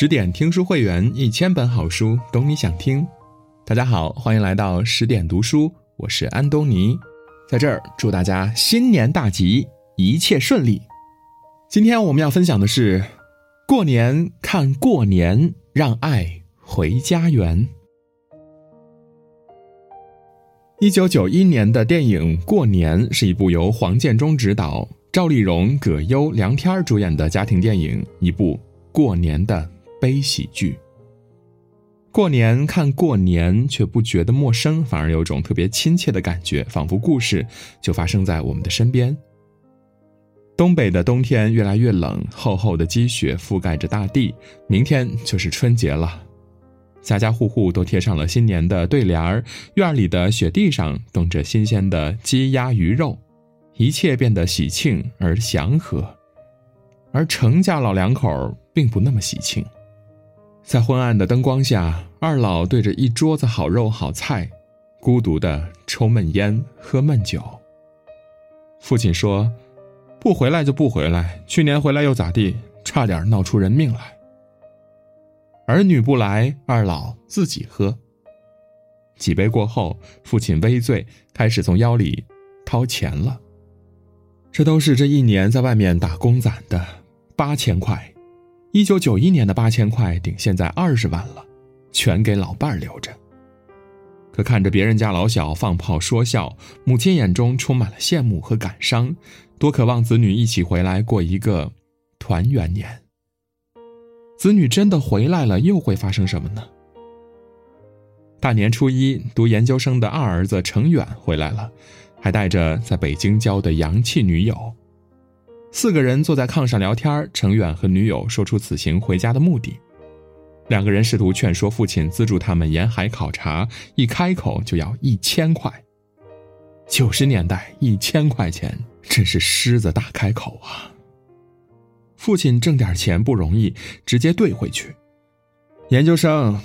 十点听书会员，一千本好书，懂你想听。大家好，欢迎来到十点读书，我是安东尼，在这儿祝大家新年大吉，一切顺利。今天我们要分享的是，过年看过年，让爱回家园。一九九一年的电影《过年》是一部由黄建中执导、赵丽蓉、葛优、梁天主演的家庭电影，一部过年的悲喜剧。过年看过年，却不觉得陌生，反而有种特别亲切的感觉，仿佛故事就发生在我们的身边。东北的冬天越来越冷，厚厚的积雪覆盖着大地，明天就是春节了。家家户户都贴上了新年的对联儿，院里的雪地上冻着新鲜的鸡鸭鱼肉，一切变得喜庆而祥和。而程家老两口并不那么喜庆，在昏暗的灯光下，二老对着一桌子好肉好菜，孤独的抽闷烟喝闷酒。父亲说：“不回来就不回来，去年回来又咋地？差点闹出人命来。”儿女不来，二老自己喝。几杯过后，父亲微醉，开始从腰里掏钱了。这都是这一年在外面打工攒的八千块，一九九一年的八千块顶现在二十万了，全给老伴儿留着。可看着别人家老小放炮说笑，母亲眼中充满了羡慕和感伤，多渴望子女一起回来过一个团圆年。子女真的回来了，又会发生什么呢？大年初一，读研究生的二儿子程远回来了，还带着在北京交的洋气女友。四个人坐在炕上聊天，程远和女友说出此行回家的目的。两个人试图劝说父亲资助他们沿海考察，一开口就要一千块。九十年代一千块钱真是狮子大开口啊！父亲挣点钱不容易，直接兑回去。研究生，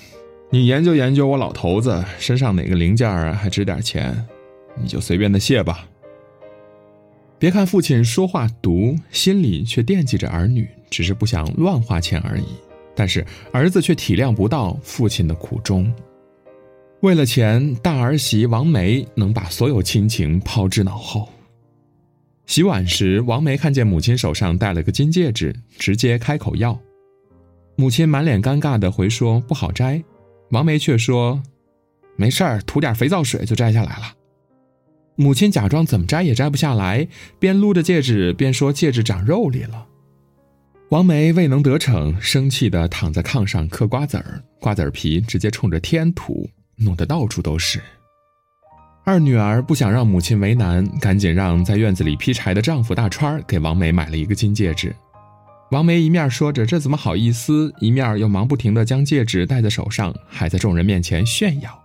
你研究研究我老头子身上哪个零件还值点钱，你就随便的谢吧。别看父亲说话毒，心里却惦记着儿女，只是不想乱花钱而已。但是儿子却体谅不到父亲的苦衷。为了钱，大儿媳王梅能把所有亲情抛之脑后。洗碗时，王梅看见母亲手上戴了个金戒指，直接开口要。母亲满脸尴尬的回说：“不好摘。”王梅却说：“没事儿，涂点肥皂水就摘下来了。”母亲假装怎么摘也摘不下来，边撸着戒指边说：“戒指长肉里了。”王梅未能得逞，生气的躺在炕上嗑瓜子儿，瓜子皮直接冲着天吐，弄得到处都是。二女儿不想让母亲为难，赶紧让在院子里劈柴的丈夫大川给王梅买了一个金戒指。王梅一面说着这怎么好意思，一面又忙不停地将戒指戴在手上，还在众人面前炫耀。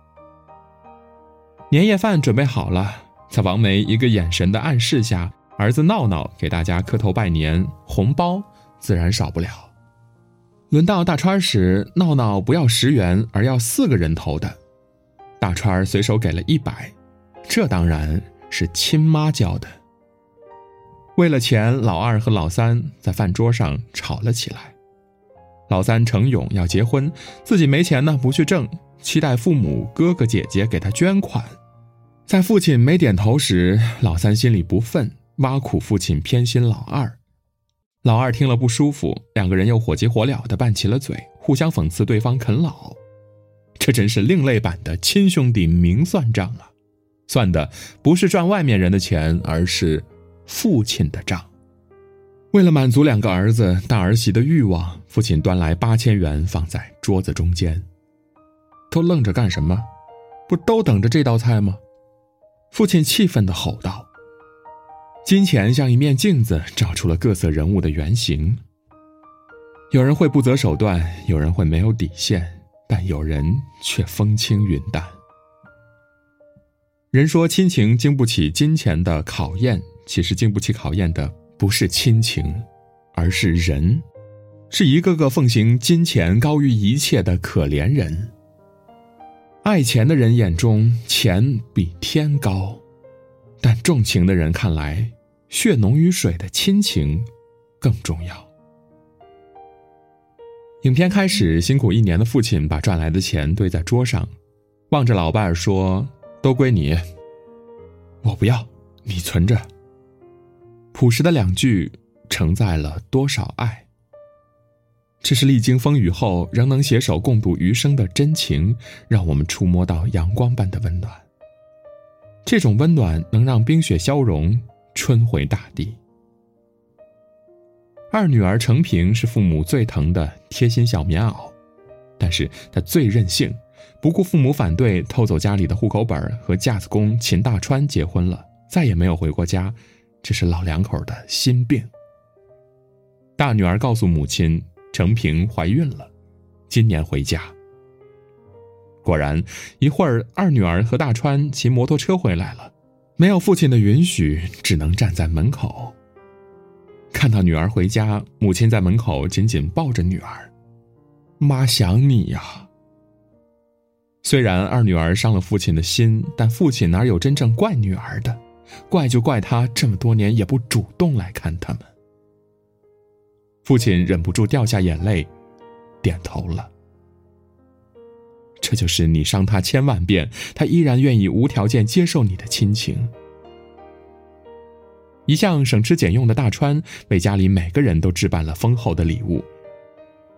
年夜饭准备好了，在王梅一个眼神的暗示下，儿子闹闹给大家磕头拜年，红包自然少不了。轮到大川时，闹闹不要十元，而要四个人头的，大川随手给了一百。这当然是亲妈教的。为了钱，老二和老三在饭桌上吵了起来。老三程勇要结婚，自己没钱呢，不去挣，期待父母哥哥姐姐给他捐款。在父亲没点头时，老三心里不忿，挖苦父亲偏心老二。老二听了不舒服，两个人又火急火燎的拌起了嘴，互相讽刺对方啃老。这真是另类版的亲兄弟明算账啊！算的不是赚外面人的钱，而是父亲的账。为了满足两个儿子大儿媳的欲望，父亲端来八千元放在桌子中间。都愣着干什么？不都等着这道菜吗？父亲气愤的吼道。金钱像一面镜子，照出了各色人物的原型。有人会不择手段，有人会没有底线，但有人却风轻云淡。人说亲情经不起金钱的考验，其实经不起考验的不是亲情，而是人，是一个个奉行金钱高于一切的可怜人。爱钱的人眼中钱比天高，但重情的人看来，血浓于水的亲情更重要。影片开始，辛苦一年的父亲把赚来的钱堆在桌上，望着老伴儿说：“都归你。”我不要，你存着。朴实的两句，承载了多少爱？这是历经风雨后仍能携手共度余生的真情，让我们触摸到阳光般的温暖。这种温暖能让冰雪消融，春回大地。二女儿程萍是父母最疼的贴心小棉袄，但是她最任性，不顾父母反对，偷走家里的户口本和架子工秦大川结婚了，再也没有回过家，这是老两口的心病。大女儿告诉母亲，程平怀孕了，今年回家。果然，一会儿二女儿和大川骑摩托车回来了，没有父亲的允许，只能站在门口。看到女儿回家，母亲在门口紧紧抱着女儿，妈想你呀。虽然二女儿伤了父亲的心，但父亲哪有真正怪女儿的？怪就怪他这么多年也不主动来看他们。父亲忍不住掉下眼泪，点头了。这就是你伤他千万遍，他依然愿意无条件接受你的亲情。一向省吃俭用的大川为家里每个人都置办了丰厚的礼物，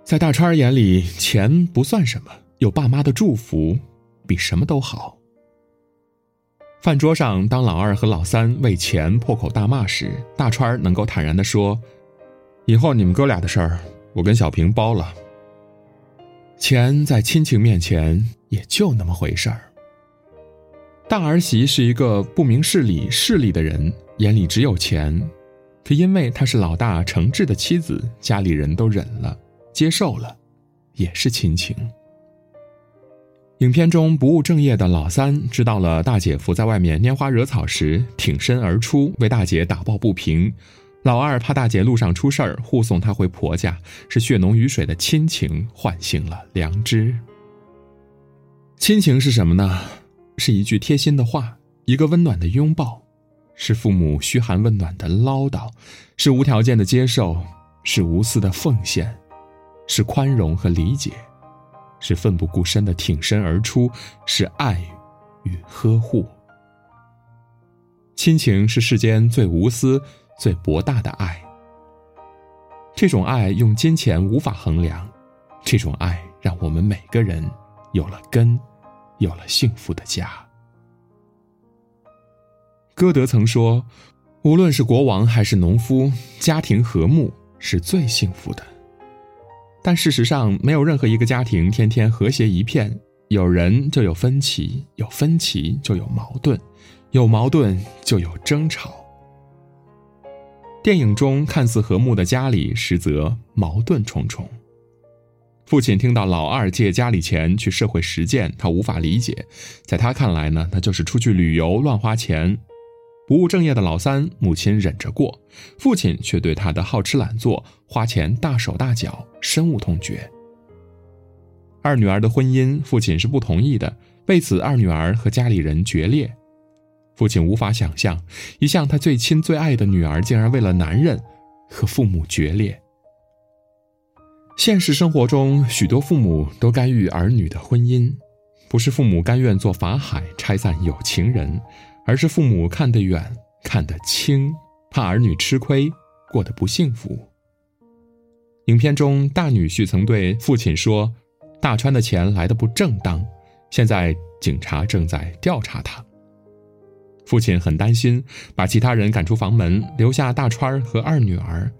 在大川眼里，钱不算什么，有爸妈的祝福比什么都好。饭桌上，当老二和老三为钱破口大骂时，大川能够坦然地说：“以后你们哥俩的事儿，我跟小平包了。钱在亲情面前也就那么回事儿。”大儿媳是一个不明事理、势利的人。眼里只有钱，可因为她是老大诚挚的妻子，家里人都忍了，接受了，也是亲情。影片中不务正业的老三知道了大姐夫在外面拈花惹草时，挺身而出为大姐打抱不平；老二怕大姐路上出事儿，护送她回婆家，是血浓于水的亲情唤醒了良知。亲情是什么呢？是一句贴心的话，一个温暖的拥抱。是父母嘘寒问暖的唠叨，是无条件的接受，是无私的奉献，是宽容和理解，是奋不顾身的挺身而出，是爱与呵护。亲情是世间最无私、最博大的爱。这种爱用金钱无法衡量，这种爱让我们每个人有了根，有了幸福的家。歌德曾说：“无论是国王还是农夫，家庭和睦是最幸福的。”但事实上，没有任何一个家庭天天和谐一片。有人就有分歧，有分歧就有矛盾，有矛盾就有争吵。电影中看似和睦的家里，实则矛盾重重。父亲听到老二借家里钱去社会实践，他无法理解，在他看来呢，那就是出去旅游乱花钱。不务正业的老三，母亲忍着过，父亲却对他的好吃懒做、花钱大手大脚深恶痛绝。二女儿的婚姻，父亲是不同意的，为此二女儿和家里人决裂。父亲无法想象，一向他最亲最爱的女儿，竟然为了男人和父母决裂。现实生活中，许多父母都干预儿女的婚姻，不是父母甘愿做法海拆散有情人。而是父母看得远，看得清，怕儿女吃亏，过得不幸福。影片中，大女婿曾对父亲说：“大川的钱来的不正当，现在警察正在调查他。”父亲很担心，把其他人赶出房门，留下大川和二女儿。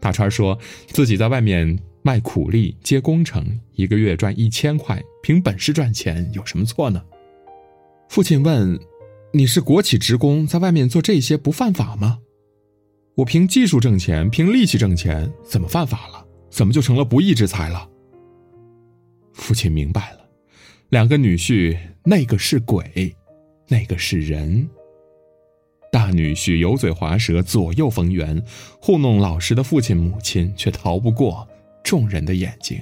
大川说自己在外面卖苦力、接工程，一个月赚一千块，凭本事赚钱有什么错呢？父亲问。你是国企职工，在外面做这些不犯法吗？我凭技术挣钱，凭力气挣钱，怎么犯法了？怎么就成了不义之财了？父亲明白了，两个女婿，那个是鬼，那个是人。大女婿油嘴滑舌，左右逢源，糊弄老实的父亲母亲，却逃不过众人的眼睛。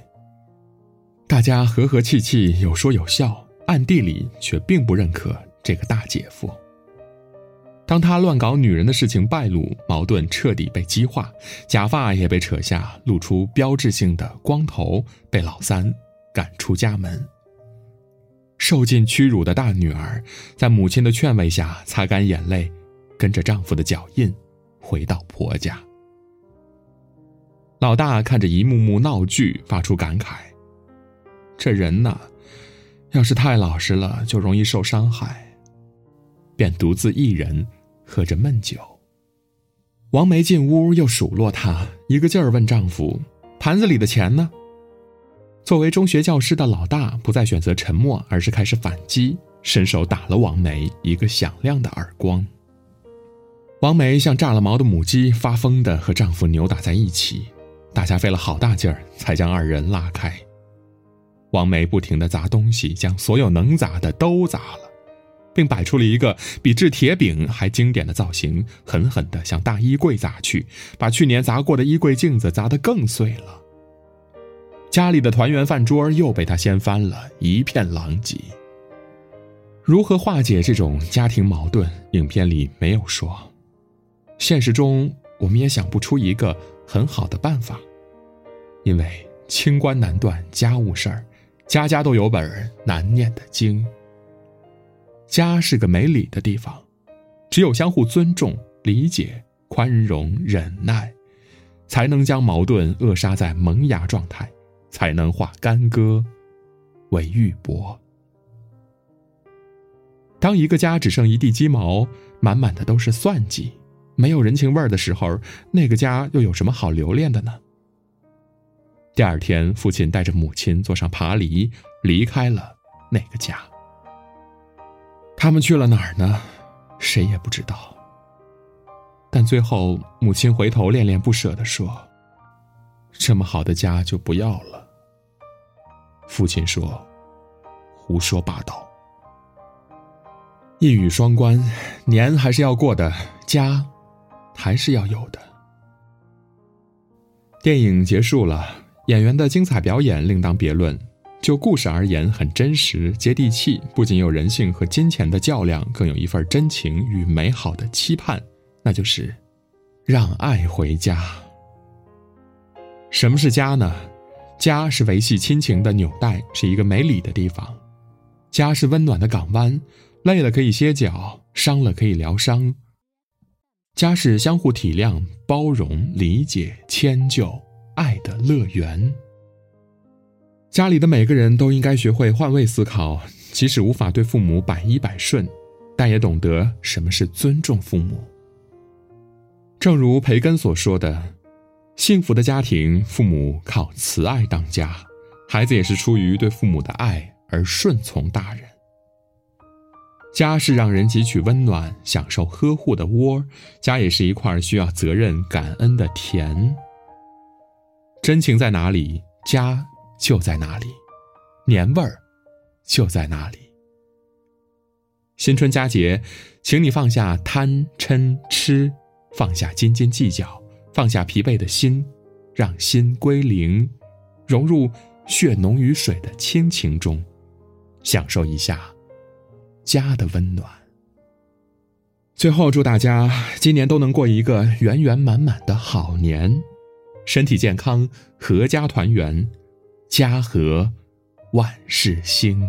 大家和和气气，有说有笑，暗地里却并不认可。这个大姐夫，当他乱搞女人的事情败露，矛盾彻底被激化，假发也被扯下，露出标志性的光头，被老三赶出家门。受尽屈辱的大女儿，在母亲的劝慰下，擦干眼泪，跟着丈夫的脚印，回到婆家。老大看着一幕幕闹剧，发出感慨：“这人呐，要是太老实了，就容易受伤害。”便独自一人。喝着闷酒，王梅进屋又数落她，一个劲儿问丈夫：“盘子里的钱呢？”作为中学教师的老大不再选择沉默，而是开始反击，伸手打了王梅一个响亮的耳光。王梅像炸了毛的母鸡，发疯的和丈夫扭打在一起，大家费了好大劲儿才将二人拉开。王梅不停的砸东西，将所有能砸的都砸了。并摆出了一个比制铁饼还经典的造型，狠狠地向大衣柜砸去，把去年砸过的衣柜镜子砸得更碎了。家里的团圆饭桌又被他掀翻了，一片狼藉。如何化解这种家庭矛盾？影片里没有说，现实中我们也想不出一个很好的办法，因为清官难断家务事儿，家家都有本难念的经。家是个没理的地方，只有相互尊重、理解、宽容、忍耐，才能将矛盾扼杀在萌芽状态，才能化干戈为玉帛。当一个家只剩一地鸡毛，满满的都是算计，没有人情味儿的时候，那个家又有什么好留恋的呢？第二天，父亲带着母亲坐上爬犁，离开了那个家。他们去了哪儿呢？谁也不知道。但最后，母亲回头恋恋不舍的说：“这么好的家就不要了。”父亲说：“胡说八道。”一语双关，年还是要过的，家还是要有的。电影结束了，演员的精彩表演另当别论。就故事而言，很真实、接地气，不仅有人性和金钱的较量，更有一份真情与美好的期盼，那就是让爱回家。什么是家呢？家是维系亲情的纽带，是一个没理的地方。家是温暖的港湾，累了可以歇脚，伤了可以疗伤。家是相互体谅、包容、理解、迁就、爱的乐园。家里的每个人都应该学会换位思考，即使无法对父母百依百顺，但也懂得什么是尊重父母。正如培根所说的：“幸福的家庭，父母靠慈爱当家，孩子也是出于对父母的爱而顺从大人。家是让人汲取温暖、享受呵护的窝，家也是一块需要责任、感恩的田。真情在哪里？家。”就在哪里，年味儿就在那里。新春佳节，请你放下贪嗔痴，放下斤斤计较，放下疲惫的心，让心归零，融入血浓于水的亲情中，享受一下家的温暖。最后，祝大家今年都能过一个圆圆满满的好年，身体健康，阖家团圆。家和万事兴。